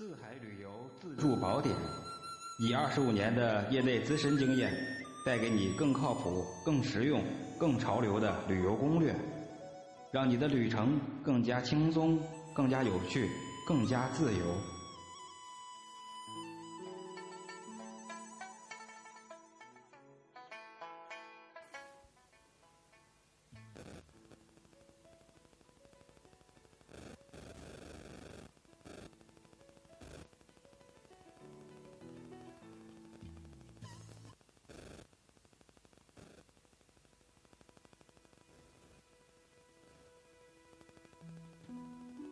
四海旅游自助宝典，以二十五年的业内资深经验，带给你更靠谱、更实用、更潮流的旅游攻略，让你的旅程更加轻松、更加有趣、更加自由。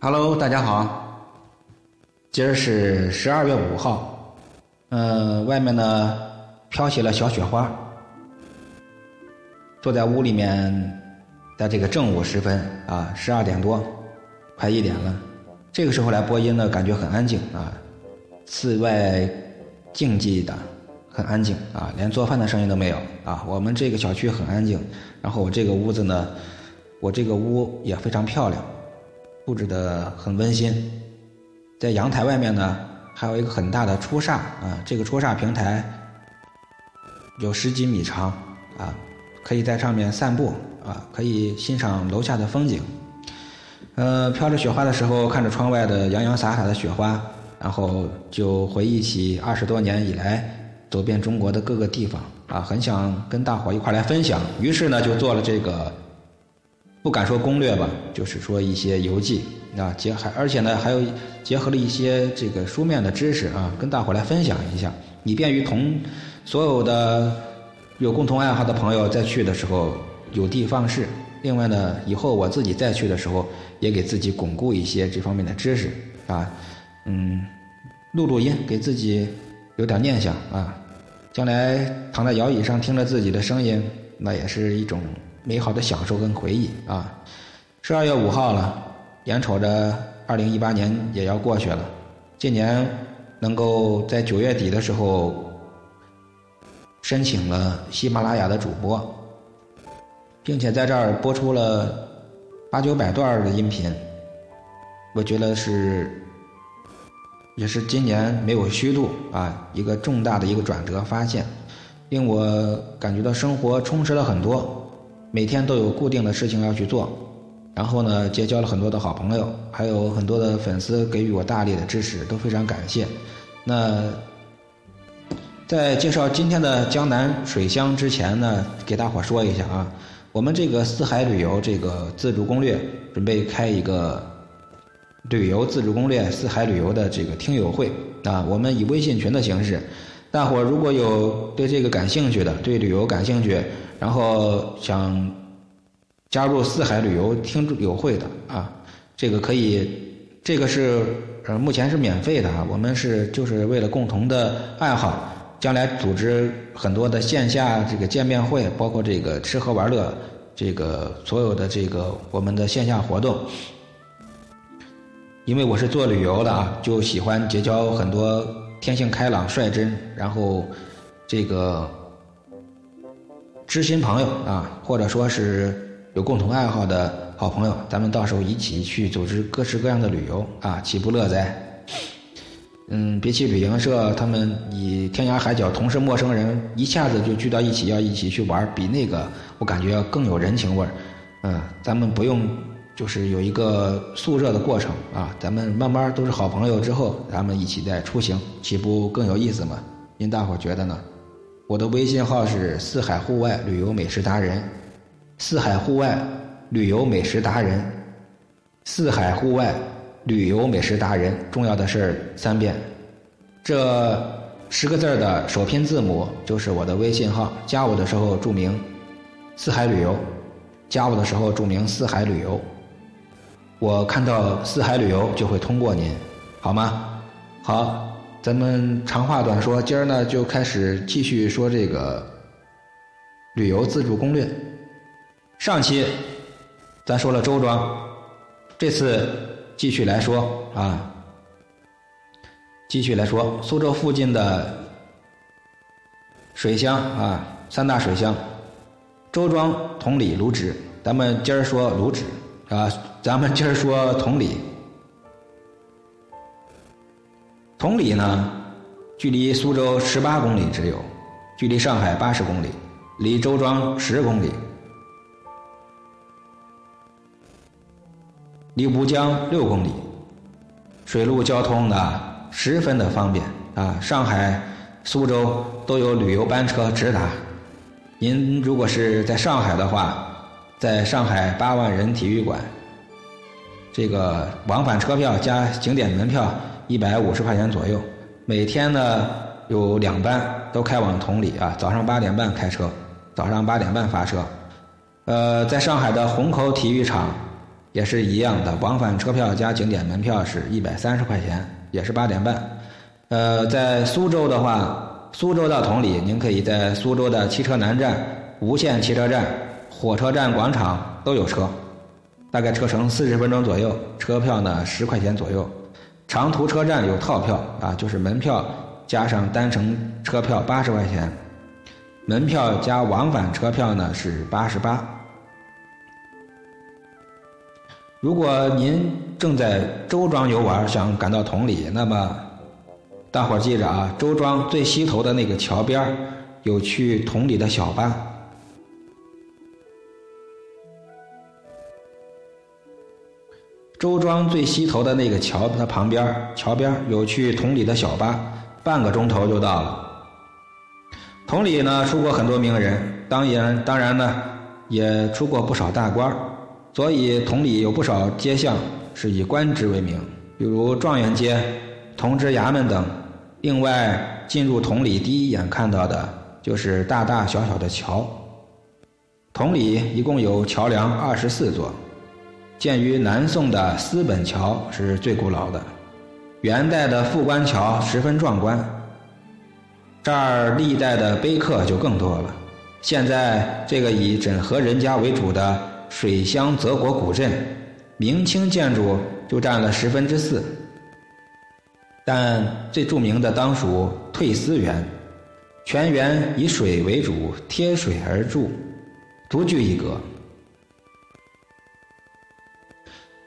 Hello，大家好，今儿是十二月五号，嗯，外面呢飘起了小雪花，坐在屋里面，在这个正午时分啊，十二点多，快一点了，这个时候来播音呢，感觉很安静啊，室外静寂的，很安静啊，连做饭的声音都没有啊，我们这个小区很安静，然后我这个屋子呢，我这个屋也非常漂亮。布置的很温馨，在阳台外面呢，还有一个很大的出煞啊，这个出煞平台有十几米长啊，可以在上面散步啊，可以欣赏楼下的风景。呃，飘着雪花的时候，看着窗外的洋洋洒洒的雪花，然后就回忆起二十多年以来走遍中国的各个地方啊，很想跟大伙一块来分享，于是呢，就做了这个。不敢说攻略吧，就是说一些游记啊，结还而且呢，还有结合了一些这个书面的知识啊，跟大伙来分享一下，以便于同所有的有共同爱好的朋友再去的时候有的放矢。另外呢，以后我自己再去的时候，也给自己巩固一些这方面的知识啊，嗯，录录音，给自己有点念想啊，将来躺在摇椅上听着自己的声音，那也是一种。美好的享受跟回忆啊！十二月五号了，眼瞅着二零一八年也要过去了。今年能够在九月底的时候申请了喜马拉雅的主播，并且在这儿播出了八九百段的音频，我觉得是也是今年没有虚度啊一个重大的一个转折发现，令我感觉到生活充实了很多。每天都有固定的事情要去做，然后呢，结交了很多的好朋友，还有很多的粉丝给予我大力的支持，都非常感谢。那在介绍今天的江南水乡之前呢，给大伙说一下啊，我们这个四海旅游这个自助攻略准备开一个旅游自助攻略四海旅游的这个听友会啊，我们以微信群的形式，大伙如果有对这个感兴趣的，对旅游感兴趣。然后想加入四海旅游听友会的啊，这个可以，这个是呃目前是免费的啊，我们是就是为了共同的爱好，将来组织很多的线下这个见面会，包括这个吃喝玩乐，这个所有的这个我们的线下活动。因为我是做旅游的啊，就喜欢结交很多天性开朗、率真，然后这个。知心朋友啊，或者说是有共同爱好的好朋友，咱们到时候一起去组织各式各样的旅游啊，岂不乐哉？嗯，比起旅行社，他们以天涯海角同是陌生人，一下子就聚到一起要一起去玩，比那个我感觉要更有人情味儿。嗯，咱们不用就是有一个速热的过程啊，咱们慢慢都是好朋友之后，咱们一起再出行，岂不更有意思吗？您大伙觉得呢？我的微信号是四海户外旅游美食达人，四海户外旅游美食达人，四海户外旅游美食达人。重要的事儿三遍，这十个字儿的首拼字母就是我的微信号。加我的时候注明“四海旅游”，加我的时候注明“四海旅游”，我看到“四海旅游”就会通过您，好吗？好。咱们长话短说，今儿呢就开始继续说这个旅游自助攻略。上期咱说了周庄，这次继续来说啊，继续来说苏州附近的水乡啊，三大水乡：周庄、同里、卢植。咱们今儿说卢植啊，咱们今儿说同里。同里呢，距离苏州十八公里只有，距离上海八十公里，离周庄十公里，离吴江六公里，水陆交通呢十分的方便啊！上海、苏州都有旅游班车直达。您如果是在上海的话，在上海八万人体育馆，这个往返车票加景点门票一百五十块钱左右。每天呢有两班都开往同里啊，早上八点半开车，早上八点半发车。呃，在上海的虹口体育场也是一样的，往返车票加景点门票是一百三十块钱，也是八点半。呃，在苏州的话。苏州到同里，您可以在苏州的汽车南站、无线汽车站、火车站广场都有车，大概车程四十分钟左右，车票呢十块钱左右。长途车站有套票啊，就是门票加上单程车票八十块钱，门票加往返车票呢是八十八。如果您正在周庄游玩，想赶到同里，那么。大伙儿记着啊，周庄最西头的那个桥边有去同里的小巴。周庄最西头的那个桥的旁边桥边有去同里的小巴，半个钟头就到了。同里呢出过很多名人，当然当然呢也出过不少大官所以同里有不少街巷是以官职为名，比如状元街。同知衙门等，另外进入同里第一眼看到的就是大大小小的桥。同里一共有桥梁二十四座，建于南宋的思本桥是最古老的，元代的富官桥十分壮观。这儿历代的碑刻就更多了。现在这个以枕河人家为主的水乡泽国古镇，明清建筑就占了十分之四。但最著名的当属退思园，全园以水为主，贴水而筑，独具一格。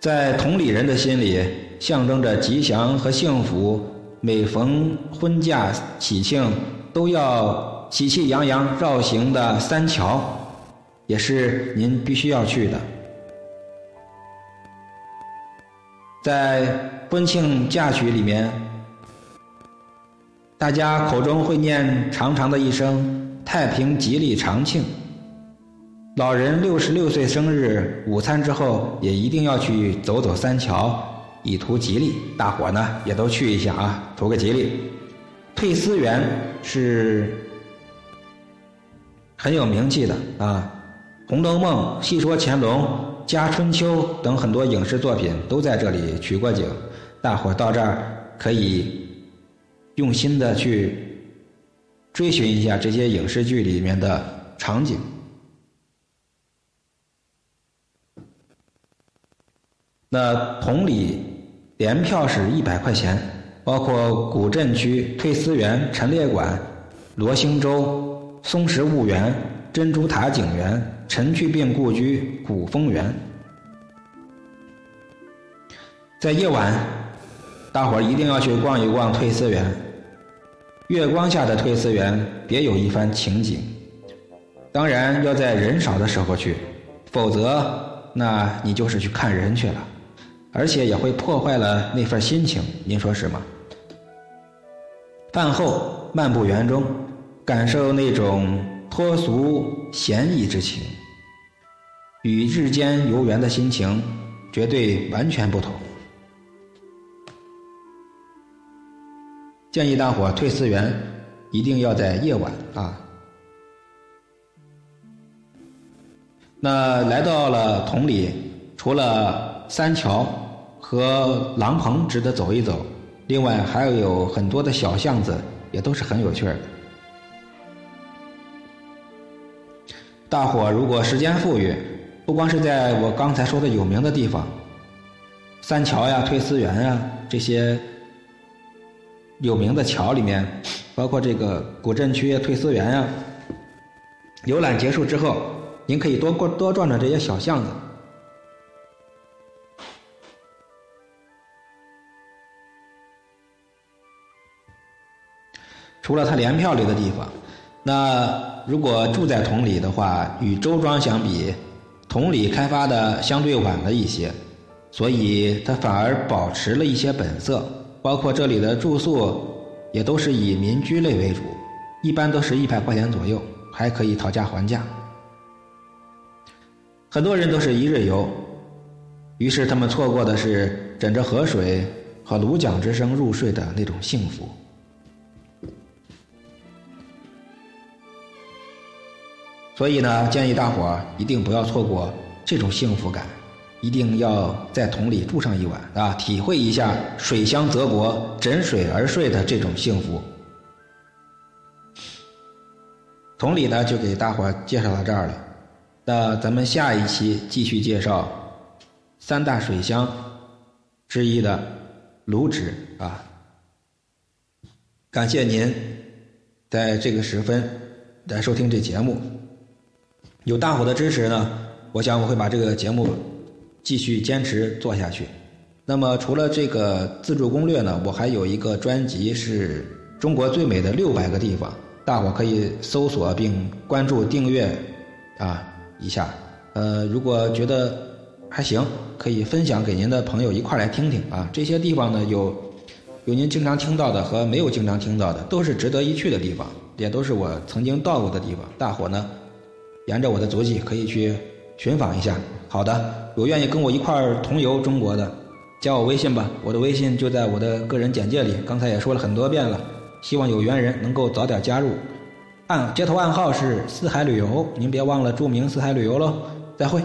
在同里人的心里，象征着吉祥和幸福。每逢婚嫁喜庆，都要喜气洋洋绕行的三桥，也是您必须要去的。在婚庆嫁娶里面。大家口中会念长长的一声“太平吉利长庆”。老人六十六岁生日午餐之后，也一定要去走走三桥，以图吉利。大伙呢也都去一下啊，图个吉利。退思园是很有名气的啊，《红楼梦》《戏说乾隆》《家春秋》等很多影视作品都在这里取过景。大伙到这儿可以。用心的去追寻一下这些影视剧里面的场景。那同理，联票是一百块钱，包括古镇区退思园、陈列馆、罗星洲、松石墓园、珍珠塔景园、陈去病故居、古风园。在夜晚，大伙儿一定要去逛一逛退思园。月光下的退思园别有一番情景，当然要在人少的时候去，否则那你就是去看人去了，而且也会破坏了那份心情，您说是吗？饭后漫步园中，感受那种脱俗闲逸之情，与日间游园的心情绝对完全不同。建议大伙退思园一定要在夜晚啊。那来到了同里，除了三桥和廊棚值得走一走，另外还有很多的小巷子，也都是很有趣的。大伙如果时间富裕，不光是在我刚才说的有名的地方，三桥呀、退思园呀这些。有名的桥里面，包括这个古镇区、退思园呀。游览结束之后，您可以多过多转转这些小巷子。除了他粮票里的地方。那如果住在同里的话，与周庄相比，同里开发的相对晚了一些，所以它反而保持了一些本色。包括这里的住宿，也都是以民居类为主，一般都是一百块钱左右，还可以讨价还价。很多人都是一日游，于是他们错过的是枕着河水和芦桨之声入睡的那种幸福。所以呢，建议大伙儿一定不要错过这种幸福感，一定要在桶里住上一晚啊，体会一下水乡泽国枕水而睡的这种幸福。桶里呢，就给大伙介绍到这儿了。那咱们下一期继续介绍三大水乡之一的卢址啊。感谢您在这个时分来收听这节目。有大伙的支持呢，我想我会把这个节目继续坚持做下去。那么除了这个自助攻略呢，我还有一个专辑是中国最美的六百个地方，大伙可以搜索并关注订阅啊一下。呃，如果觉得还行，可以分享给您的朋友一块来听听啊。这些地方呢，有有您经常听到的和没有经常听到的，都是值得一去的地方，也都是我曾经到过的地方。大伙呢？沿着我的足迹可以去寻访一下。好的，有愿意跟我一块儿同游中国的，加我微信吧。我的微信就在我的个人简介里，刚才也说了很多遍了。希望有缘人能够早点加入。暗接头暗号是四海旅游，您别忘了注明四海旅游喽。再会。